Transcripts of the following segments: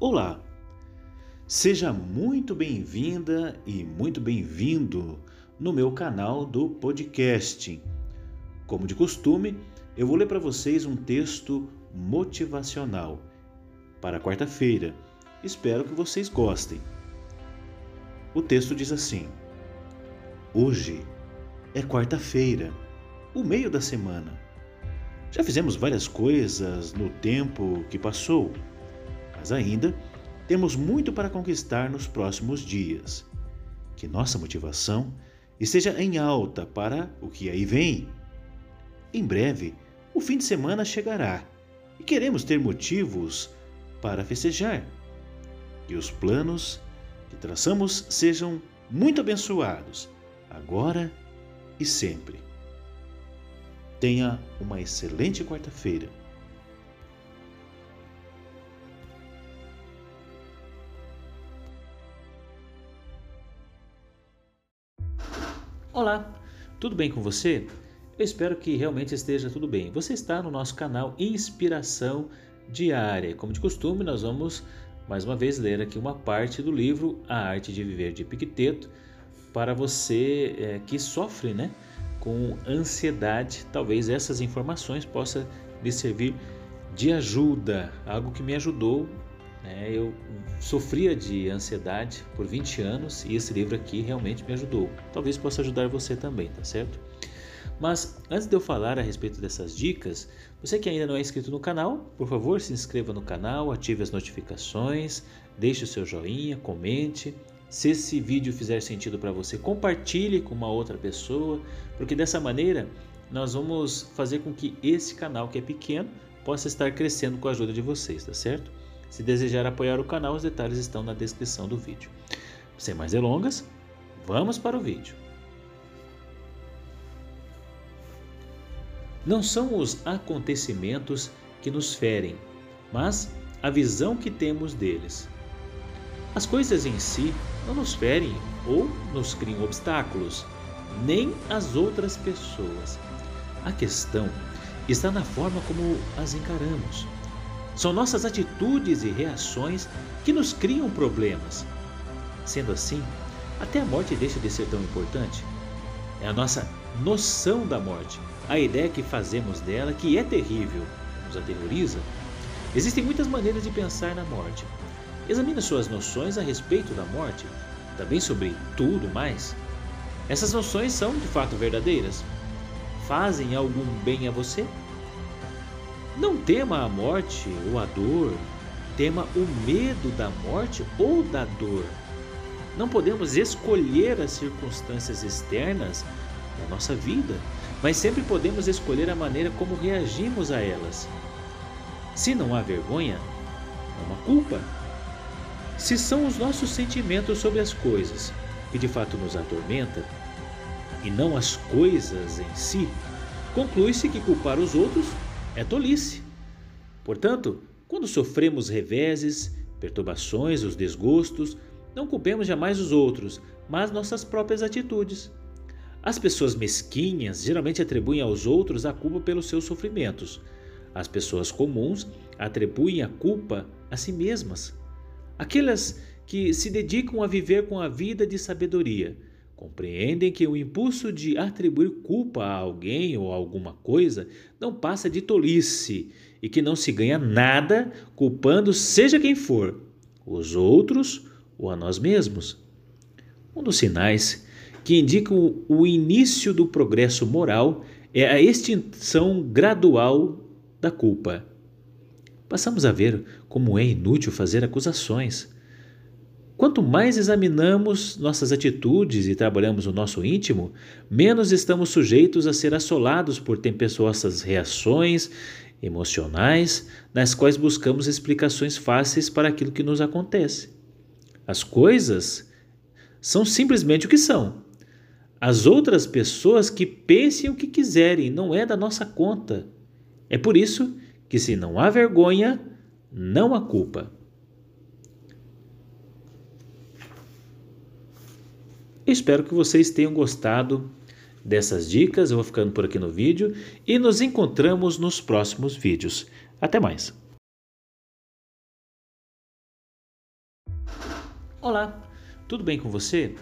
Olá! Seja muito bem-vinda e muito bem-vindo no meu canal do podcast. Como de costume, eu vou ler para vocês um texto motivacional para quarta-feira. Espero que vocês gostem. O texto diz assim: Hoje é quarta-feira, o meio da semana. Já fizemos várias coisas no tempo que passou mas ainda temos muito para conquistar nos próximos dias. Que nossa motivação esteja em alta para o que aí vem. Em breve, o fim de semana chegará e queremos ter motivos para festejar. Que os planos que traçamos sejam muito abençoados, agora e sempre. Tenha uma excelente quarta-feira. Olá, tudo bem com você? Eu espero que realmente esteja tudo bem. Você está no nosso canal Inspiração Diária. Como de costume, nós vamos mais uma vez ler aqui uma parte do livro A Arte de Viver de Epicteto para você é, que sofre né, com ansiedade. Talvez essas informações possam lhe servir de ajuda, algo que me ajudou é, eu sofria de ansiedade por 20 anos e esse livro aqui realmente me ajudou. Talvez possa ajudar você também, tá certo? Mas antes de eu falar a respeito dessas dicas, você que ainda não é inscrito no canal, por favor se inscreva no canal, ative as notificações, deixe o seu joinha, comente. Se esse vídeo fizer sentido para você, compartilhe com uma outra pessoa, porque dessa maneira nós vamos fazer com que esse canal que é pequeno possa estar crescendo com a ajuda de vocês, tá certo? Se desejar apoiar o canal, os detalhes estão na descrição do vídeo. Sem mais delongas, vamos para o vídeo. Não são os acontecimentos que nos ferem, mas a visão que temos deles. As coisas em si não nos ferem ou nos criam obstáculos, nem as outras pessoas. A questão está na forma como as encaramos. São nossas atitudes e reações que nos criam problemas. Sendo assim, até a morte deixa de ser tão importante. É a nossa noção da morte, a ideia que fazemos dela que é terrível, nos aterroriza. Existem muitas maneiras de pensar na morte. Examine suas noções a respeito da morte, também sobre tudo mais. Essas noções são de fato verdadeiras? Fazem algum bem a você? Não tema a morte ou a dor, tema o medo da morte ou da dor. Não podemos escolher as circunstâncias externas da nossa vida, mas sempre podemos escolher a maneira como reagimos a elas. Se não há vergonha, não há culpa. Se são os nossos sentimentos sobre as coisas que de fato nos atormentam, e não as coisas em si, conclui-se que culpar os outros é tolice. Portanto, quando sofremos reveses, perturbações, os desgostos, não culpemos jamais os outros, mas nossas próprias atitudes. As pessoas mesquinhas geralmente atribuem aos outros a culpa pelos seus sofrimentos. As pessoas comuns atribuem a culpa a si mesmas. Aquelas que se dedicam a viver com a vida de sabedoria Compreendem que o impulso de atribuir culpa a alguém ou a alguma coisa não passa de tolice e que não se ganha nada culpando seja quem for, os outros ou a nós mesmos. Um dos sinais que indicam o início do progresso moral é a extinção gradual da culpa. Passamos a ver como é inútil fazer acusações Quanto mais examinamos nossas atitudes e trabalhamos o nosso íntimo, menos estamos sujeitos a ser assolados por tempestuosas reações emocionais, nas quais buscamos explicações fáceis para aquilo que nos acontece. As coisas são simplesmente o que são. As outras pessoas que pensem o que quiserem não é da nossa conta. É por isso que, se não há vergonha, não há culpa. Espero que vocês tenham gostado dessas dicas. Eu vou ficando por aqui no vídeo e nos encontramos nos próximos vídeos. Até mais! Olá, tudo bem com você?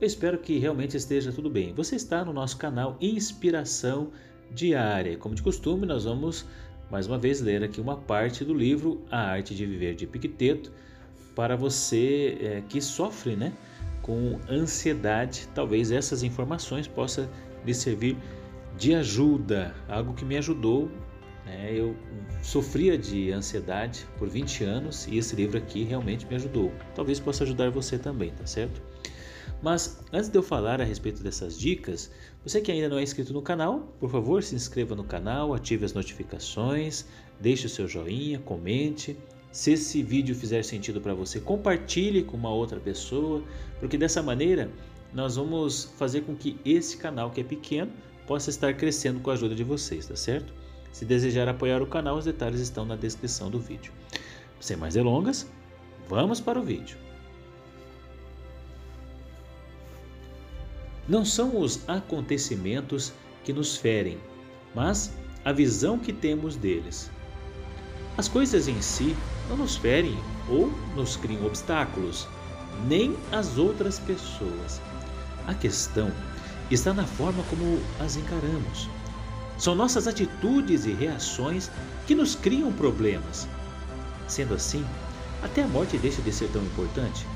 Eu espero que realmente esteja tudo bem. Você está no nosso canal Inspiração Diária. Como de costume, nós vamos mais uma vez ler aqui uma parte do livro A Arte de Viver de Epicteto para você é, que sofre né, com ansiedade. Talvez essas informações possam lhe servir de ajuda, algo que me ajudou. Né? Eu sofria de ansiedade por 20 anos e esse livro aqui realmente me ajudou. Talvez possa ajudar você também, tá certo? Mas antes de eu falar a respeito dessas dicas, você que ainda não é inscrito no canal, por favor se inscreva no canal, ative as notificações, deixe o seu joinha, comente. Se esse vídeo fizer sentido para você, compartilhe com uma outra pessoa, porque dessa maneira nós vamos fazer com que esse canal que é pequeno possa estar crescendo com a ajuda de vocês, tá certo? Se desejar apoiar o canal, os detalhes estão na descrição do vídeo. Sem mais delongas, vamos para o vídeo. Não são os acontecimentos que nos ferem, mas a visão que temos deles. As coisas em si não nos ferem ou nos criam obstáculos, nem as outras pessoas. A questão está na forma como as encaramos. São nossas atitudes e reações que nos criam problemas. Sendo assim, até a morte deixa de ser tão importante.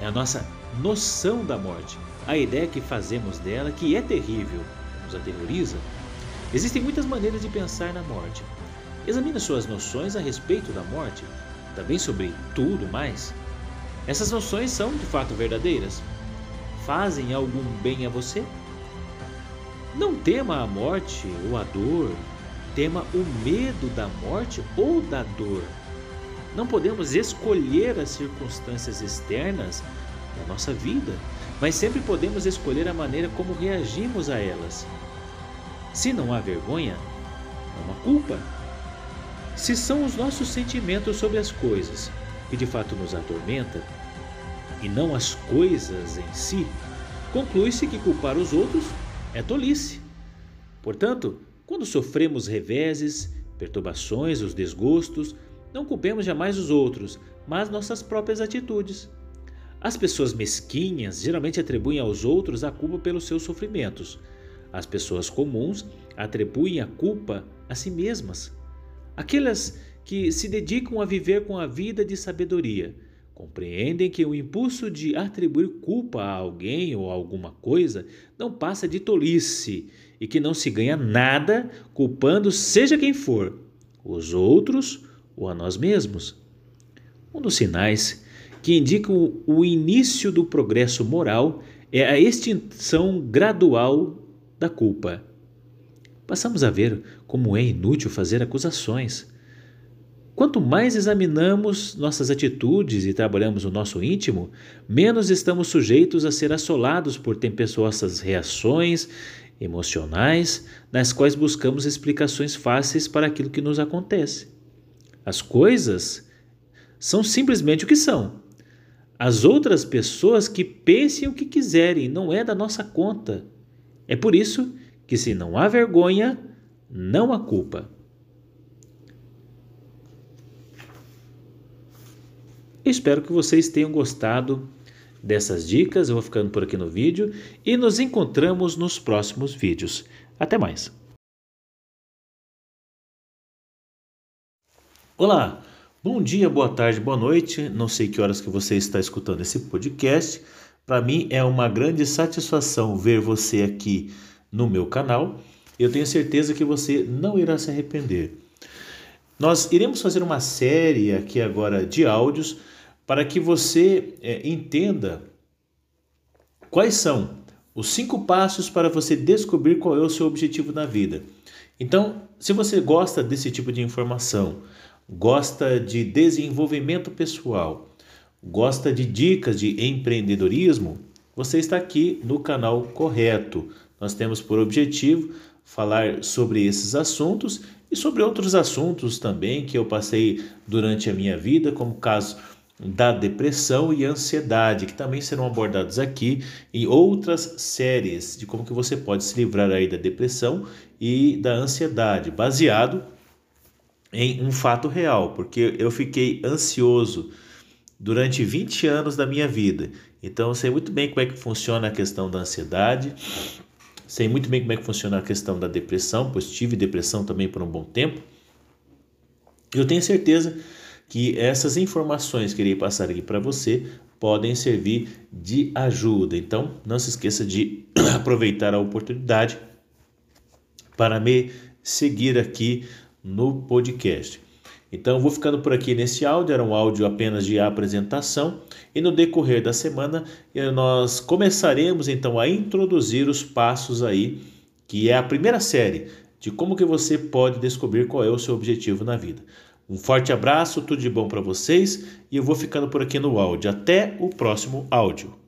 É a nossa noção da morte, a ideia que fazemos dela, que é terrível, nos aterroriza. Existem muitas maneiras de pensar na morte. Examine suas noções a respeito da morte, também sobre tudo mais. Essas noções são de fato verdadeiras? Fazem algum bem a você? Não tema a morte ou a dor, tema o medo da morte ou da dor. Não podemos escolher as circunstâncias externas da nossa vida, mas sempre podemos escolher a maneira como reagimos a elas. Se não há vergonha, não há culpa. Se são os nossos sentimentos sobre as coisas que de fato nos atormenta, e não as coisas em si, conclui-se que culpar os outros é tolice. Portanto, quando sofremos reveses, perturbações, os desgostos, não culpemos jamais os outros, mas nossas próprias atitudes. As pessoas mesquinhas geralmente atribuem aos outros a culpa pelos seus sofrimentos. As pessoas comuns atribuem a culpa a si mesmas. Aquelas que se dedicam a viver com a vida de sabedoria compreendem que o impulso de atribuir culpa a alguém ou a alguma coisa não passa de tolice e que não se ganha nada culpando seja quem for, os outros ou a nós mesmos. Um dos sinais que indicam o início do progresso moral é a extinção gradual da culpa. Passamos a ver como é inútil fazer acusações. Quanto mais examinamos nossas atitudes e trabalhamos o nosso íntimo, menos estamos sujeitos a ser assolados por tempestuosas reações emocionais, nas quais buscamos explicações fáceis para aquilo que nos acontece. As coisas são simplesmente o que são as outras pessoas que pensem o que quiserem, não é da nossa conta. É por isso que, se não há vergonha, não há culpa. Espero que vocês tenham gostado dessas dicas. Eu vou ficando por aqui no vídeo e nos encontramos nos próximos vídeos. Até mais! Olá! Bom dia, boa tarde, boa noite. Não sei que horas que você está escutando esse podcast. Para mim é uma grande satisfação ver você aqui no meu canal. Eu tenho certeza que você não irá se arrepender. Nós iremos fazer uma série aqui agora de áudios para que você é, entenda quais são os cinco passos para você descobrir qual é o seu objetivo na vida. Então, se você gosta desse tipo de informação, gosta de desenvolvimento pessoal, gosta de dicas de empreendedorismo, você está aqui no canal correto. Nós temos por objetivo falar sobre esses assuntos e sobre outros assuntos também que eu passei durante a minha vida, como o caso da depressão e ansiedade, que também serão abordados aqui em outras séries de como que você pode se livrar aí da depressão e da ansiedade, baseado em um fato real, porque eu fiquei ansioso durante 20 anos da minha vida. Então eu sei muito bem como é que funciona a questão da ansiedade, sei muito bem como é que funciona a questão da depressão, pois tive depressão também por um bom tempo. Eu tenho certeza que essas informações que irei passar aqui para você podem servir de ajuda. Então, não se esqueça de aproveitar a oportunidade para me seguir aqui no podcast. Então, vou ficando por aqui nesse áudio, era um áudio apenas de apresentação, e no decorrer da semana eh, nós começaremos então a introduzir os passos aí, que é a primeira série de como que você pode descobrir qual é o seu objetivo na vida. Um forte abraço, tudo de bom para vocês e eu vou ficando por aqui no áudio. Até o próximo áudio.